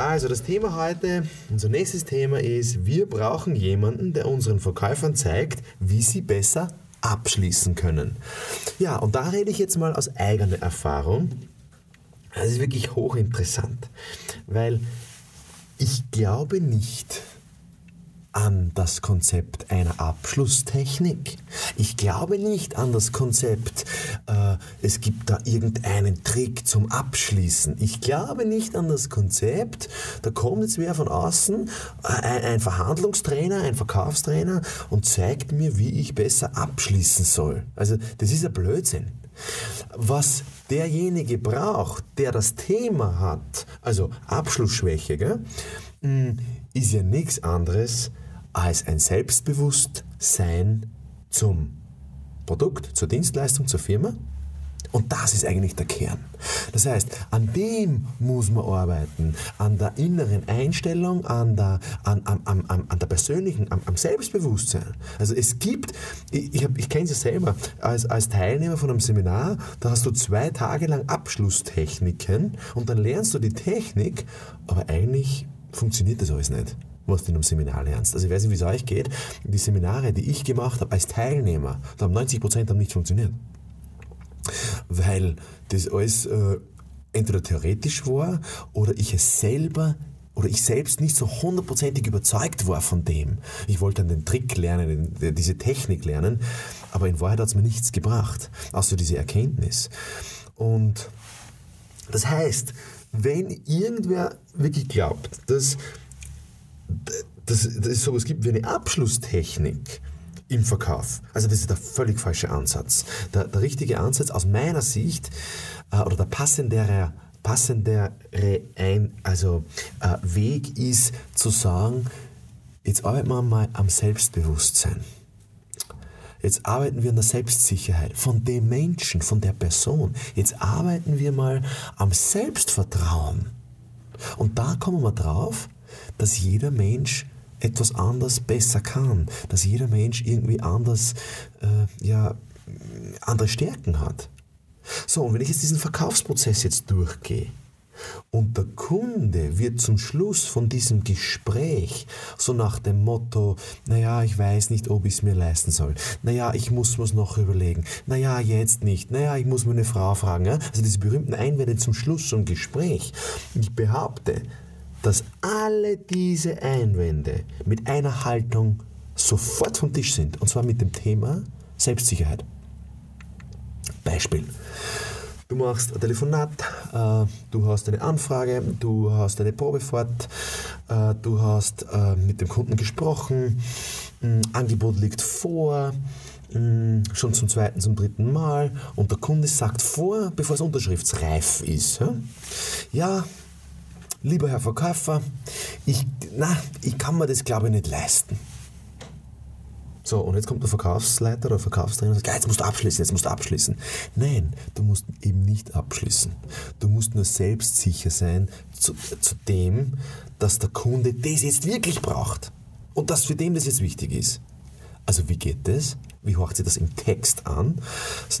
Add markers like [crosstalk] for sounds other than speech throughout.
Also das Thema heute, unser nächstes Thema ist, wir brauchen jemanden, der unseren Verkäufern zeigt, wie sie besser abschließen können. Ja, und da rede ich jetzt mal aus eigener Erfahrung. Das ist wirklich hochinteressant, weil ich glaube nicht, an das Konzept einer Abschlusstechnik. Ich glaube nicht an das Konzept, äh, es gibt da irgendeinen Trick zum Abschließen. Ich glaube nicht an das Konzept, da kommt jetzt wer von außen, äh, ein, Verhandlungstrainer, ein Verkaufstrainer und zeigt mir, wie ich besser abschließen soll. Also das ist ein Blödsinn. Was derjenige braucht, der das Thema hat, also Abschlussschwäche, gell, mm, ist ja nichts anderes als ein Selbstbewusstsein zum Produkt, zur Dienstleistung, zur Firma. Und das ist eigentlich der Kern. Das heißt, an dem muss man arbeiten, an der inneren Einstellung, an der, an, an, an, an der persönlichen, am, am Selbstbewusstsein. Also es gibt, ich, ich, ich kenne es ja selber, als, als Teilnehmer von einem Seminar, da hast du zwei Tage lang Abschlusstechniken und dann lernst du die Technik, aber eigentlich funktioniert das alles nicht was du in einem Seminar lernst. Also ich weiß nicht, wie es euch geht. Die Seminare, die ich gemacht habe als Teilnehmer, da haben 90 Prozent nicht funktioniert. Weil das alles äh, entweder theoretisch war oder ich es selber oder ich selbst nicht so hundertprozentig überzeugt war von dem. Ich wollte dann den Trick lernen, diese Technik lernen, aber in Wahrheit hat es mir nichts gebracht, außer diese Erkenntnis. Und das heißt, wenn irgendwer wirklich glaubt, dass dass, dass es sowas gibt wie eine Abschlusstechnik im Verkauf. Also das ist der völlig falsche Ansatz. Der, der richtige Ansatz aus meiner Sicht äh, oder der passendere, passendere ein, also, äh, Weg ist zu sagen, jetzt arbeiten wir mal am Selbstbewusstsein. Jetzt arbeiten wir an der Selbstsicherheit von dem Menschen, von der Person. Jetzt arbeiten wir mal am Selbstvertrauen. Und da kommen wir drauf, dass jeder Mensch etwas anders besser kann, dass jeder Mensch irgendwie anders, äh, ja, andere Stärken hat. So, und wenn ich jetzt diesen Verkaufsprozess jetzt durchgehe, und der Kunde wird zum Schluss von diesem Gespräch so nach dem Motto, naja, ich weiß nicht, ob ich es mir leisten soll. Naja, ich muss mir's noch überlegen. Naja, jetzt nicht. Naja, ich muss meine Frau fragen. Also diese berühmten Einwände zum Schluss zum Gespräch. Ich behaupte, dass alle diese Einwände mit einer Haltung sofort vom Tisch sind. Und zwar mit dem Thema Selbstsicherheit. Beispiel. Du machst ein Telefonat, äh, du hast eine Anfrage, du hast eine Probefahrt, äh, du hast äh, mit dem Kunden gesprochen, Angebot liegt vor, schon zum zweiten, zum dritten Mal und der Kunde sagt vor, bevor es unterschriftsreif ist. Ja, lieber Herr Verkäufer, ich, na, ich kann mir das glaube ich nicht leisten. So, und jetzt kommt der Verkaufsleiter oder Verkaufstrainer und sagt, ja, jetzt musst du abschließen, jetzt musst du abschließen. Nein, du musst eben nicht abschließen. Du musst nur selbstsicher sein zu, zu dem, dass der Kunde das jetzt wirklich braucht. Und dass für den das jetzt wichtig ist. Also wie geht das? Wie hört sich das im Text an?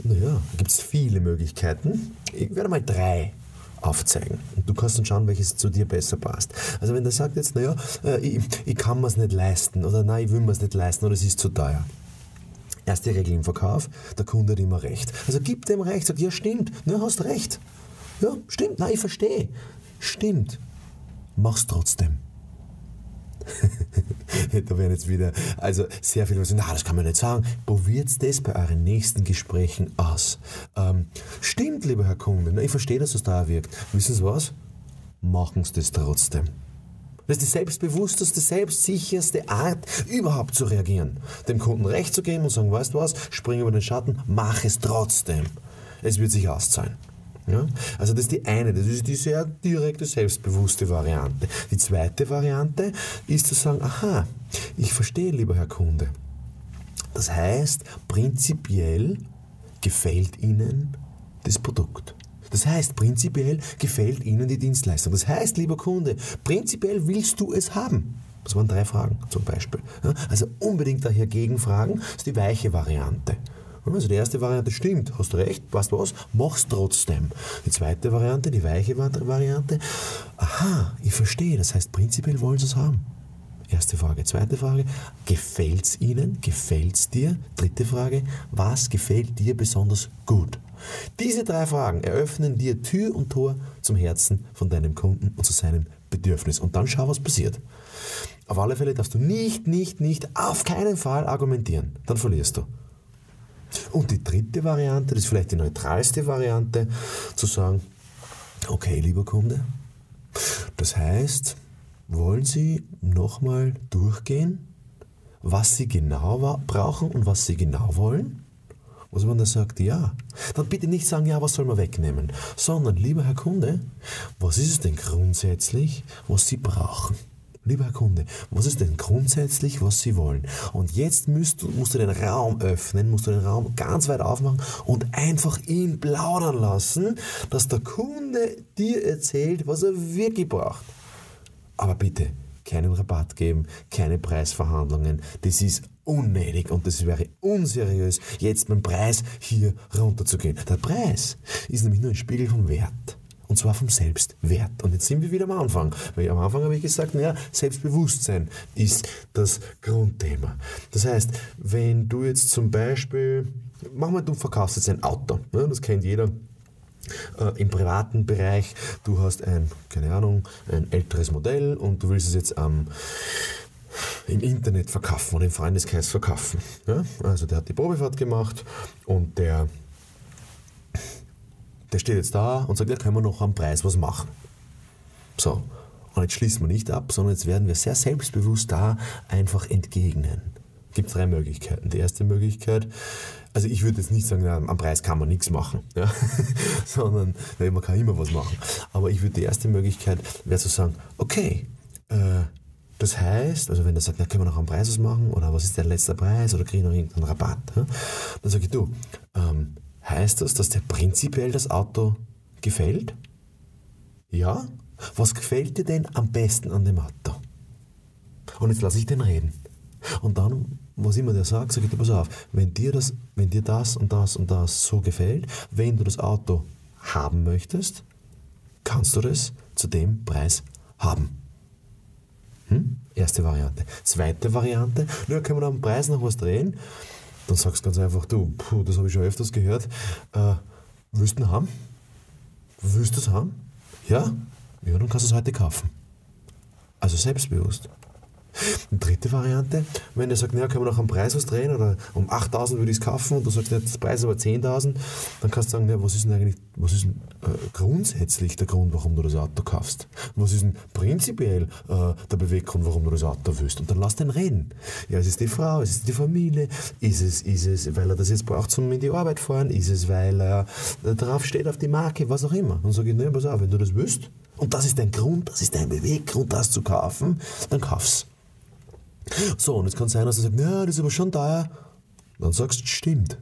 Naja, gibt es viele Möglichkeiten. Ich werde mal drei aufzeigen. Und du kannst dann schauen, welches zu dir besser passt. Also wenn der sagt jetzt, naja, äh, ich, ich kann mir es nicht leisten oder nein, ich will mir es nicht leisten oder es ist zu teuer. Erste Regel im Verkauf, der Kunde hat immer recht. Also gib dem recht, sag, ja stimmt, na, hast recht. Ja, stimmt, nein, ich verstehe. Stimmt. Mach's trotzdem. [laughs] da werden jetzt wieder, also sehr viele sagen, na, das kann man nicht sagen. Probiert das bei euren nächsten Gesprächen aus. Ähm, stimmt, lieber Herr Kunde, na, ich verstehe, dass es da wirkt. Wissen Sie was? Machen Sie das trotzdem. Das ist die selbstbewussteste, selbstsicherste Art, überhaupt zu reagieren. Dem Kunden recht zu geben und sagen, weißt du was, spring über den Schatten, mach es trotzdem. Es wird sich auszahlen. Ja? Also das ist die eine, das ist die sehr direkte, selbstbewusste Variante. Die zweite Variante ist zu sagen, aha, ich verstehe, lieber Herr Kunde, Das heißt, prinzipiell gefällt Ihnen das Produkt. Das heißt, prinzipiell gefällt Ihnen die Dienstleistung. Das heißt, lieber Kunde, prinzipiell willst du es haben. Das waren drei Fragen zum Beispiel. Also unbedingt daher gegenfragen, das ist die weiche Variante. Also die erste Variante stimmt, hast recht, weißt was, mach's trotzdem. Die zweite Variante, die weiche Variante, aha, ich verstehe, das heißt prinzipiell wollen sie es haben. Erste Frage. Zweite Frage, gefällt es Ihnen? Gefällt es dir? Dritte Frage, was gefällt dir besonders gut? Diese drei Fragen eröffnen dir Tür und Tor zum Herzen von deinem Kunden und zu seinem Bedürfnis. Und dann schau, was passiert. Auf alle Fälle darfst du nicht, nicht, nicht, auf keinen Fall argumentieren. Dann verlierst du. Und die dritte Variante, das ist vielleicht die neutralste Variante, zu sagen, okay, lieber Kunde, das heißt, wollen Sie nochmal durchgehen, was Sie genau brauchen und was Sie genau wollen? Was man da sagt, ja. Dann bitte nicht sagen, ja, was soll man wegnehmen, sondern, lieber Herr Kunde, was ist es denn grundsätzlich, was Sie brauchen? Lieber Herr Kunde, was ist denn grundsätzlich, was Sie wollen? Und jetzt musst du, musst du den Raum öffnen, musst du den Raum ganz weit aufmachen und einfach ihn plaudern lassen, dass der Kunde dir erzählt, was er wirklich braucht. Aber bitte, keinen Rabatt geben, keine Preisverhandlungen. Das ist unnötig und das wäre unseriös, jetzt mit dem Preis hier runterzugehen. Der Preis ist nämlich nur ein Spiegel vom Wert. Und zwar vom Selbstwert. Und jetzt sind wir wieder am Anfang. Weil am Anfang habe ich gesagt, naja, Selbstbewusstsein ist das Grundthema. Das heißt, wenn du jetzt zum Beispiel, mach mal, du verkaufst jetzt ein Auto. Ne? Das kennt jeder äh, im privaten Bereich. Du hast ein, keine Ahnung, ein älteres Modell und du willst es jetzt am im Internet verkaufen oder im Freundeskreis verkaufen. Ja? Also der hat die Probefahrt gemacht und der der steht jetzt da und sagt, ja, können wir noch am Preis was machen. So. Und jetzt schließen wir nicht ab, sondern jetzt werden wir sehr selbstbewusst da einfach entgegnen. Es gibt drei Möglichkeiten. Die erste Möglichkeit, also ich würde jetzt nicht sagen, na, am Preis kann man nichts machen, ja? [laughs] sondern ja, man kann immer was machen. Aber ich würde die erste Möglichkeit wäre zu sagen, okay, äh, das heißt, also wenn der sagt, na, können wir noch am Preis was machen oder was ist der letzte Preis oder kriege ich noch irgendeinen Rabatt, ja? dann sage ich, du, ähm, Heißt das, dass dir prinzipiell das Auto gefällt? Ja? Was gefällt dir denn am besten an dem Auto? Und jetzt lasse ich den reden. Und dann, was immer der sagt, sage ich dir, pass auf, wenn dir, das, wenn dir das und das und das so gefällt, wenn du das Auto haben möchtest, kannst du das zu dem Preis haben. Hm? Erste Variante. Zweite Variante, na, können wir am Preis noch was drehen? Dann sagst du ganz einfach, du, puh, das habe ich schon öfters gehört, äh, willst du haben? Willst du es haben? Ja? Ja, dann kannst du es heute kaufen. Also selbstbewusst. Eine dritte Variante, wenn der sagt, naja, können wir noch am Preis was drehen oder um 8000 würde ich es kaufen und du sagst, der Preis ist aber 10.000, dann kannst du sagen, naja, was ist denn eigentlich, was ist denn äh, grundsätzlich der Grund, warum du das Auto kaufst? Was ist denn prinzipiell äh, der Beweggrund, warum du das Auto willst? Und dann lass den reden. Ja, es ist die Frau, es ist die Familie, ist es, ist es, weil er das jetzt braucht zum in die Arbeit fahren, ist es, weil er äh, drauf steht auf die Marke, was auch immer. Und sage ich, naja, pass auf, wenn du das willst, und das ist dein Grund, das ist dein Beweggrund, das zu kaufen, dann kauf's. So, und es kann sein, dass du sagst, ja, das ist aber schon teuer. Dann sagst du, stimmt.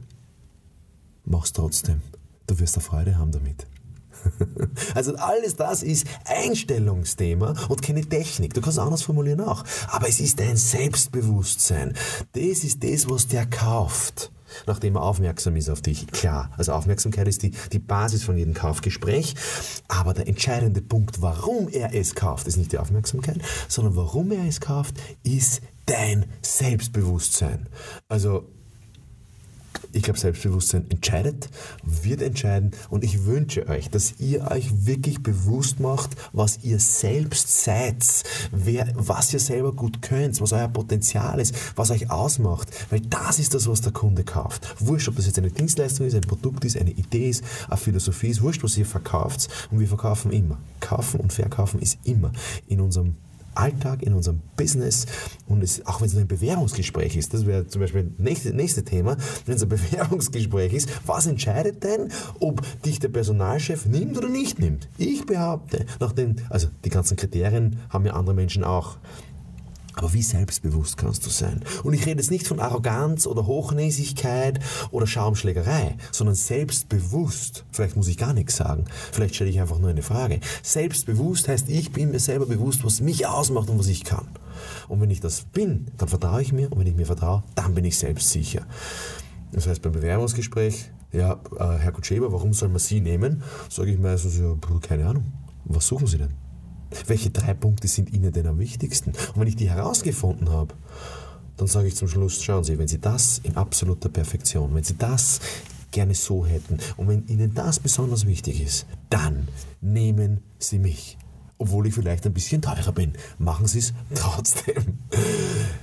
Mach's trotzdem. Du wirst eine Freude haben damit. [laughs] Also alles das ist Einstellungsthema und keine Technik. Du kannst es anders formulieren auch. Aber es ist dein Selbstbewusstsein. Das ist das, was der kauft nachdem er aufmerksam ist auf dich. Klar, also Aufmerksamkeit ist die, die Basis von jedem Kaufgespräch, aber der entscheidende Punkt, warum er es kauft, ist nicht die Aufmerksamkeit, sondern warum er es kauft, ist dein Selbstbewusstsein. Also ich glaube, Selbstbewusstsein entscheidet, wird entscheiden und ich wünsche euch, dass ihr euch wirklich bewusst macht, was ihr selbst seid, wer, was ihr selber gut könnt, was euer Potenzial ist, was euch ausmacht, weil das ist das, was der Kunde kauft. Wurscht, ob das jetzt eine Dienstleistung ist, ein Produkt ist, eine Idee ist, eine Philosophie ist, wurscht, was ihr verkauft und wir verkaufen immer. Kaufen und verkaufen ist immer in unserem Alltag, in unserem Business und es, auch wenn es ein Bewährungsgespräch ist, das wäre zum Beispiel das nächste, nächste Thema, wenn es ein [laughs] Bewährungsgespräch ist, was entscheidet denn, ob dich der Personalchef nimmt oder nicht nimmt? Ich behaupte, nach den, also die ganzen Kriterien haben ja andere Menschen auch. Aber wie selbstbewusst kannst du sein? Und ich rede jetzt nicht von Arroganz oder Hochnäsigkeit oder Schaumschlägerei, sondern selbstbewusst. Vielleicht muss ich gar nichts sagen. Vielleicht stelle ich einfach nur eine Frage. Selbstbewusst heißt, ich bin mir selber bewusst, was mich ausmacht und was ich kann. Und wenn ich das bin, dann vertraue ich mir und wenn ich mir vertraue, dann bin ich selbstsicher. Das heißt, beim Bewerbungsgespräch, ja, äh, Herr Kutscheber, warum soll man Sie nehmen? Sage ich meistens, ja, keine Ahnung. Was suchen Sie denn? Welche drei Punkte sind Ihnen denn am wichtigsten? Und wenn ich die herausgefunden habe, dann sage ich zum Schluss, schauen Sie, wenn Sie das in absoluter Perfektion, wenn Sie das gerne so hätten und wenn Ihnen das besonders wichtig ist, dann nehmen Sie mich. Obwohl ich vielleicht ein bisschen teurer bin, machen Sie es trotzdem.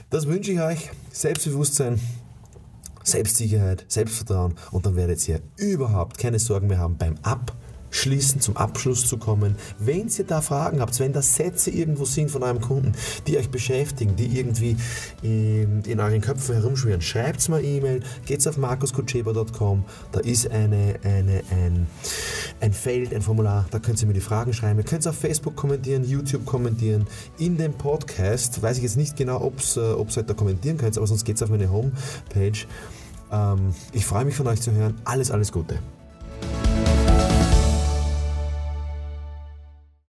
Das wünsche ich euch. Selbstbewusstsein, Selbstsicherheit, Selbstvertrauen und dann werdet ihr überhaupt keine Sorgen mehr haben beim Ab- schließen, zum Abschluss zu kommen. Wenn ihr da Fragen habt, wenn da Sätze irgendwo sind von eurem Kunden, die euch beschäftigen, die irgendwie in, in euren Köpfen herumschwirren, schreibt mal E-Mail, geht auf markuskutscheba.com, da ist eine, eine, ein, ein Feld, ein Formular, da könnt ihr mir die Fragen schreiben. Ihr könnt es auf Facebook kommentieren, YouTube kommentieren, in dem Podcast, weiß ich jetzt nicht genau, ob ihr äh, halt da kommentieren könnt, aber sonst geht es auf meine Homepage. Ähm, ich freue mich von euch zu hören. Alles, alles Gute.